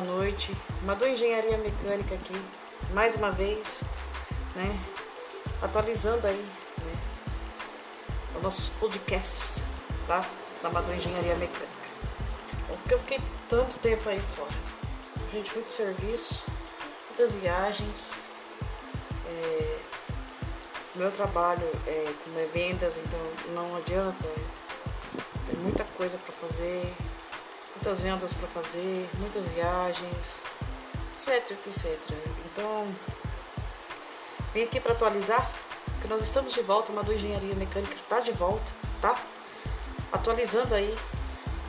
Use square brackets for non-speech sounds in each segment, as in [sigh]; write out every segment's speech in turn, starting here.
boa noite. Madu Engenharia Mecânica aqui, mais uma vez, né? Atualizando aí, né? Os nossos podcasts, tá? Da Madu Engenharia Mecânica. Porque eu fiquei tanto tempo aí fora. Gente, muito serviço, muitas viagens. É, meu trabalho é como é vendas, então não adianta. Tem muita coisa para fazer muitas vendas para fazer, muitas viagens, etc, etc. Então, vim aqui para atualizar que nós estamos de volta, a Madu Engenharia Mecânica está de volta, tá? Atualizando aí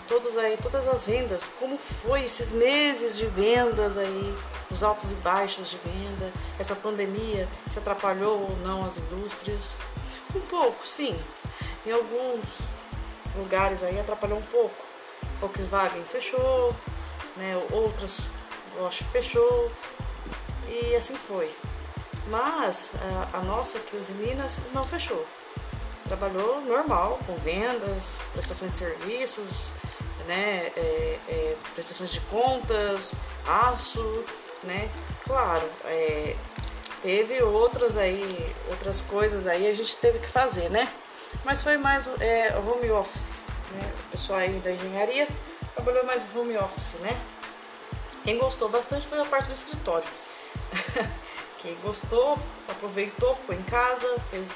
todos aí, todas as vendas, como foi esses meses de vendas aí, os altos e baixos de venda, essa pandemia se atrapalhou ou não as indústrias? Um pouco, sim. Em alguns lugares aí atrapalhou um pouco Volkswagen fechou, né, outras Bosch fechou e assim foi. Mas a, a nossa aqui, os Minas, não fechou. Trabalhou normal, com vendas, prestações de serviços, né, é, é, prestações de contas, aço, né? Claro, é, teve outras aí, outras coisas aí a gente teve que fazer, né? Mas foi mais é, home office, né? O pessoal aí da engenharia trabalhou mais home office, né? Quem gostou bastante foi a parte do escritório. [laughs] Quem gostou, aproveitou, ficou em casa, fez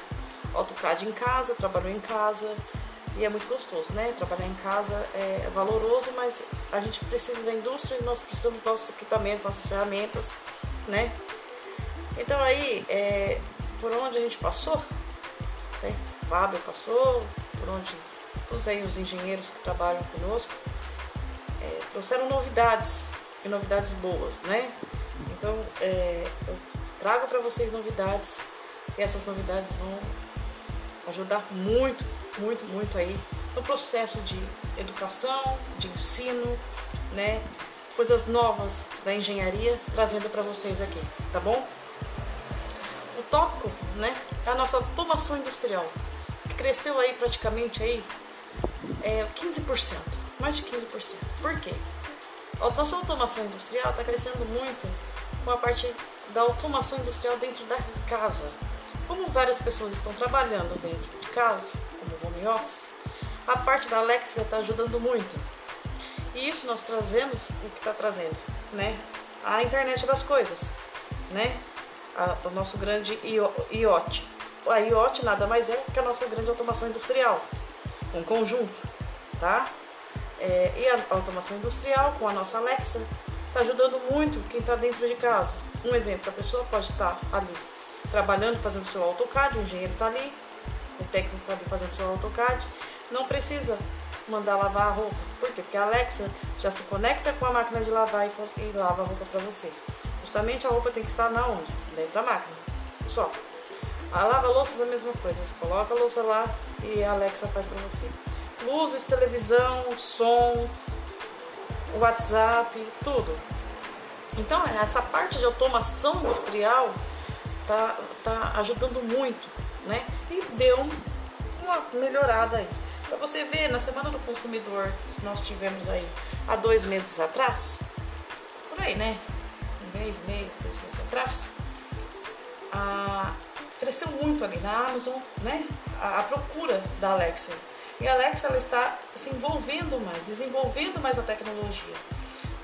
AutoCAD em casa, trabalhou em casa e é muito gostoso, né? Trabalhar em casa é valoroso, mas a gente precisa da indústria e nós precisamos dos nossos equipamentos, nossas ferramentas, né? Então aí, é, por onde a gente passou, né? Fábio passou, por onde todos os engenheiros que trabalham conosco é, trouxeram novidades e novidades boas, né? Então é, eu trago para vocês novidades e essas novidades vão ajudar muito, muito, muito aí no processo de educação, de ensino, né? Coisas novas da engenharia trazendo para vocês aqui, tá bom? O tópico, né, é a nossa automação industrial, que cresceu aí praticamente aí é 15%, mais de 15%. Por quê? A nossa automação industrial está crescendo muito com a parte da automação industrial dentro da casa. Como várias pessoas estão trabalhando dentro de casa, como home office, a parte da Alexa está ajudando muito. E isso nós trazemos, o que está trazendo, né? A internet das coisas, né? A, o nosso grande IoT. A IoT nada mais é que a nossa grande automação industrial um conjunto, tá? É, e a automação industrial com a nossa Alexa está ajudando muito quem está dentro de casa. Um exemplo, a pessoa pode estar tá ali trabalhando, fazendo seu AutoCAD, o engenheiro está ali, o técnico está ali fazendo seu AutoCAD, não precisa mandar lavar a roupa. Por quê? Porque a Alexa já se conecta com a máquina de lavar e, e lava a roupa para você. Justamente a roupa tem que estar na onde? Dentro da máquina. Só. A lava-louças é a mesma coisa, você coloca a louça lá e a Alexa faz para você. Luzes, televisão, som, WhatsApp, tudo. Então, essa parte de automação industrial tá, tá ajudando muito, né? E deu uma melhorada aí. Para você ver, na Semana do Consumidor que nós tivemos aí há dois meses atrás, por aí, né? Um mês, meio, dois meses atrás, a, cresceu muito ali na Amazon, né? A, a, procura da Alexa. E a Alexa ela está se envolvendo mais, desenvolvendo mais a tecnologia.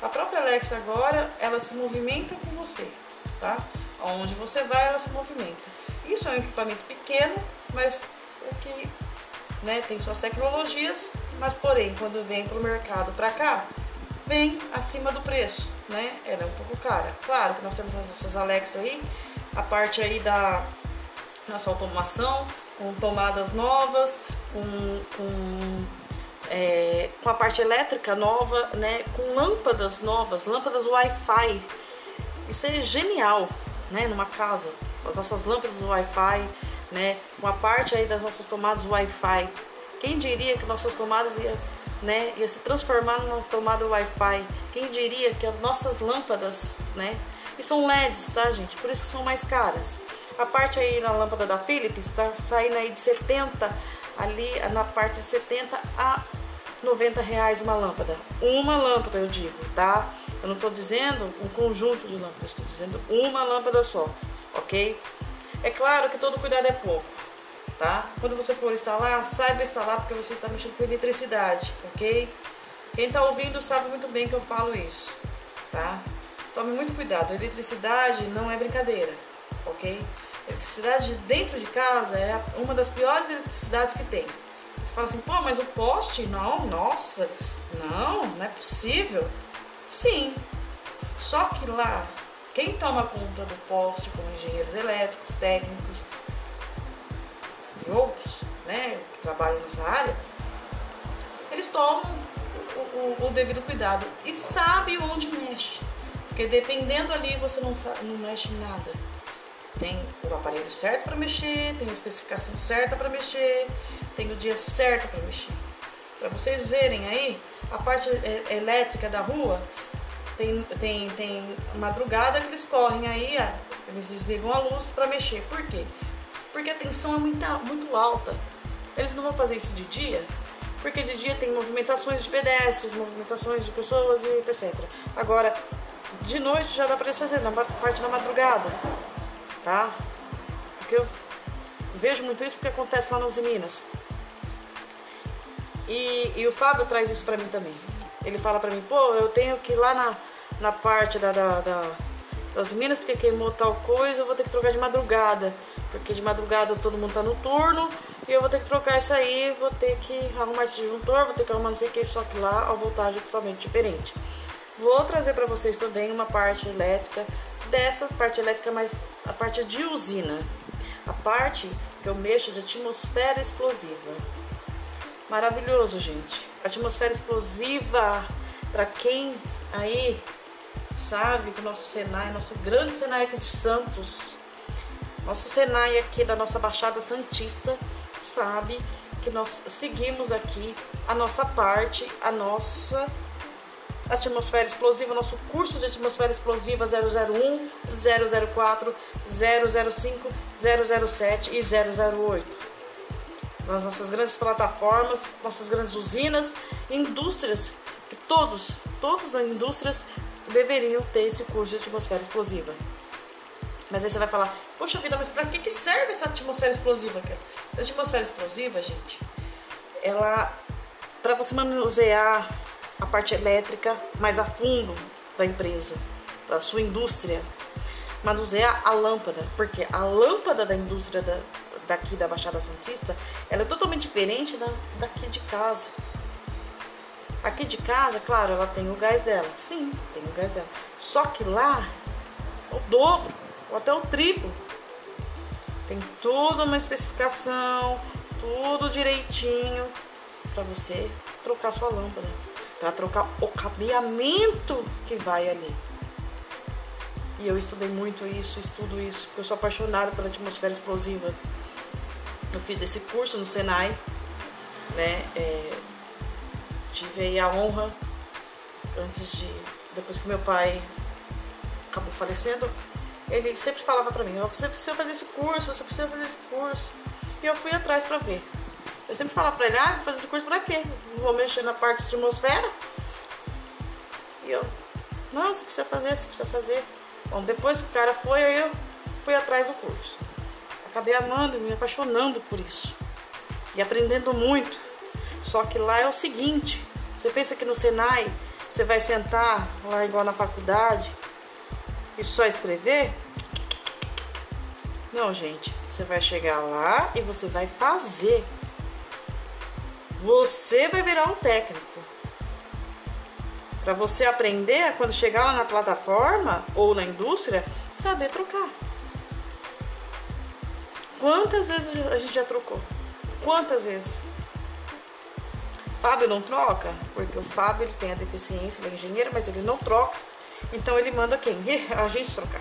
A própria Alexa agora, ela se movimenta com você, tá? Onde você vai, ela se movimenta. Isso é um equipamento pequeno, mas o que né, tem suas tecnologias, mas porém, quando vem para o mercado para cá, vem acima do preço, né? Ela é um pouco cara. Claro que nós temos as nossas Alexa aí, a parte aí da nossa automação, com tomadas novas, com, com, é, com a parte elétrica nova, né, com lâmpadas novas, lâmpadas Wi-Fi. Isso é genial, né, numa casa. As nossas lâmpadas Wi-Fi, né, com a parte aí das nossas tomadas Wi-Fi. Quem diria que nossas tomadas ia, né, ia se transformar numa tomada Wi-Fi? Quem diria que as nossas lâmpadas, né, e são LEDs, tá, gente? Por isso que são mais caras. A parte aí na lâmpada da Philips está saindo aí de 70, ali na parte de 70 a 90 reais uma lâmpada. Uma lâmpada, eu digo, tá? Eu não estou dizendo um conjunto de lâmpadas, estou dizendo uma lâmpada só, ok? É claro que todo cuidado é pouco, tá? Quando você for instalar, saiba instalar porque você está mexendo com eletricidade, ok? Quem está ouvindo sabe muito bem que eu falo isso, tá? Tome muito cuidado, eletricidade não é brincadeira, ok? Eletricidade dentro de casa é uma das piores eletricidades que tem. Você fala assim, pô, mas o poste? Não, nossa, não, não é possível. Sim, só que lá, quem toma conta do poste, como engenheiros elétricos, técnicos e outros, né, que trabalham nessa área, eles tomam o, o, o devido cuidado e sabem onde mexe. Porque dependendo ali, você não, não mexe em nada tem o aparelho certo para mexer, tem a especificação certa para mexer, tem o dia certo para mexer. Para vocês verem aí, a parte é, elétrica da rua tem, tem, tem madrugada que eles correm aí, eles desligam a luz para mexer. Por quê? Porque a tensão é muito, muito alta. Eles não vão fazer isso de dia, porque de dia tem movimentações de pedestres, movimentações de pessoas e etc. Agora, de noite já dá para eles fazer, na parte da madrugada tá? Porque eu vejo muito isso porque acontece lá nos Minas. E, e o Fábio traz isso para mim também. Ele fala para mim, pô, eu tenho que ir lá na, na parte da, da, da, das Minas porque queimou tal coisa, eu vou ter que trocar de madrugada. Porque de madrugada todo mundo tá no turno e eu vou ter que trocar isso aí, vou ter que arrumar esse disjuntor, vou ter que arrumar não sei o que, só que lá a voltagem é totalmente diferente. Vou trazer para vocês também uma parte elétrica dessa parte elétrica, mas a parte de usina. A parte que eu mexo de atmosfera explosiva. Maravilhoso, gente. Atmosfera explosiva, para quem aí sabe que o nosso Senai, nosso grande Senai aqui de Santos, nosso Senai aqui da nossa Baixada Santista, sabe que nós seguimos aqui a nossa parte, a nossa atmosfera explosiva, nosso curso de atmosfera explosiva 001, 004, 005, 007 e 008. Nas nossas grandes plataformas, nossas grandes usinas, indústrias, que todos, todos das indústrias deveriam ter esse curso de atmosfera explosiva. Mas aí você vai falar, poxa vida, mas para que, que serve essa atmosfera explosiva? Essa atmosfera explosiva, gente, ela, para você manusear a parte elétrica mais a fundo da empresa, da sua indústria. Manusear a lâmpada, porque a lâmpada da indústria da, daqui da Baixada Santista, ela é totalmente diferente da daqui de casa. Aqui de casa, claro, ela tem o gás dela. Sim, tem o gás dela. Só que lá, o dobro, ou até o triplo. Tem toda uma especificação, tudo direitinho para você trocar sua lâmpada para trocar o cabeamento que vai ali. E eu estudei muito isso, estudo isso, porque eu sou apaixonada pela atmosfera explosiva. Eu fiz esse curso no Senai, né? É, tive aí a honra, antes de. depois que meu pai acabou falecendo, ele sempre falava para mim: você precisa fazer esse curso, você precisa fazer esse curso. E eu fui atrás para ver. Eu sempre falava pra ele, ah, vou fazer esse curso pra quê? Não vou mexer na parte de atmosfera? E eu, você precisa fazer, você precisa fazer. Bom, depois que o cara foi, aí eu fui atrás do curso. Acabei amando, me apaixonando por isso. E aprendendo muito. Só que lá é o seguinte, você pensa que no Senai você vai sentar lá igual na faculdade e só escrever? Não, gente. Você vai chegar lá e você vai fazer. Você vai virar um técnico. Para você aprender, quando chegar lá na plataforma ou na indústria, saber trocar. Quantas vezes a gente já trocou? Quantas vezes? Fábio não troca, porque o Fábio ele tem a deficiência, ele é engenheiro, mas ele não troca. Então ele manda quem? [laughs] A gente trocar.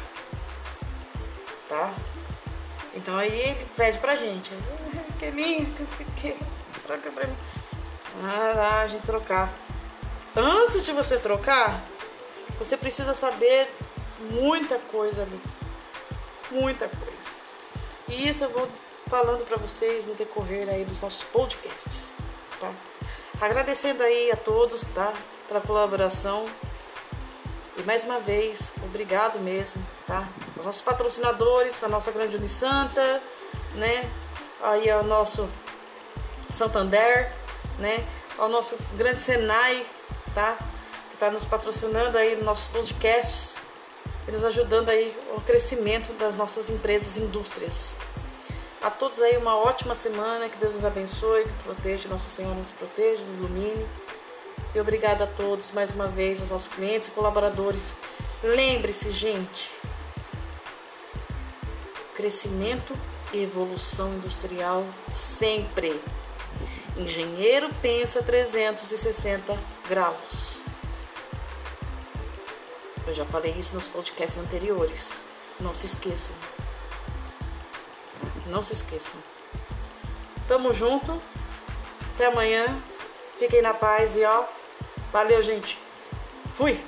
Tá? Então aí ele pede pra gente. [laughs] Que lindo, que troca pra mim. Ah, a gente trocar. Antes de você trocar, você precisa saber muita coisa ali. Muita coisa. E isso eu vou falando para vocês no decorrer aí dos nossos podcasts, tá? Agradecendo aí a todos, tá? Pela colaboração. E mais uma vez, obrigado mesmo, tá? Os nossos patrocinadores, a nossa Grande Unisanta, né? Aí o nosso Santander, né? Ao nosso grande Senai, tá? Que está nos patrocinando aí nos nossos podcasts e nos ajudando aí o crescimento das nossas empresas e indústrias. A todos aí uma ótima semana, que Deus nos abençoe, que proteja, Nossa Senhora nos proteja, nos ilumine. E obrigada a todos mais uma vez, aos nossos clientes e colaboradores. Lembre-se, gente, crescimento e evolução industrial sempre. Engenheiro pensa 360 graus. Eu já falei isso nos podcasts anteriores. Não se esqueçam. Não se esqueçam. Tamo junto. Até amanhã. Fiquem na paz e ó. Valeu, gente. Fui!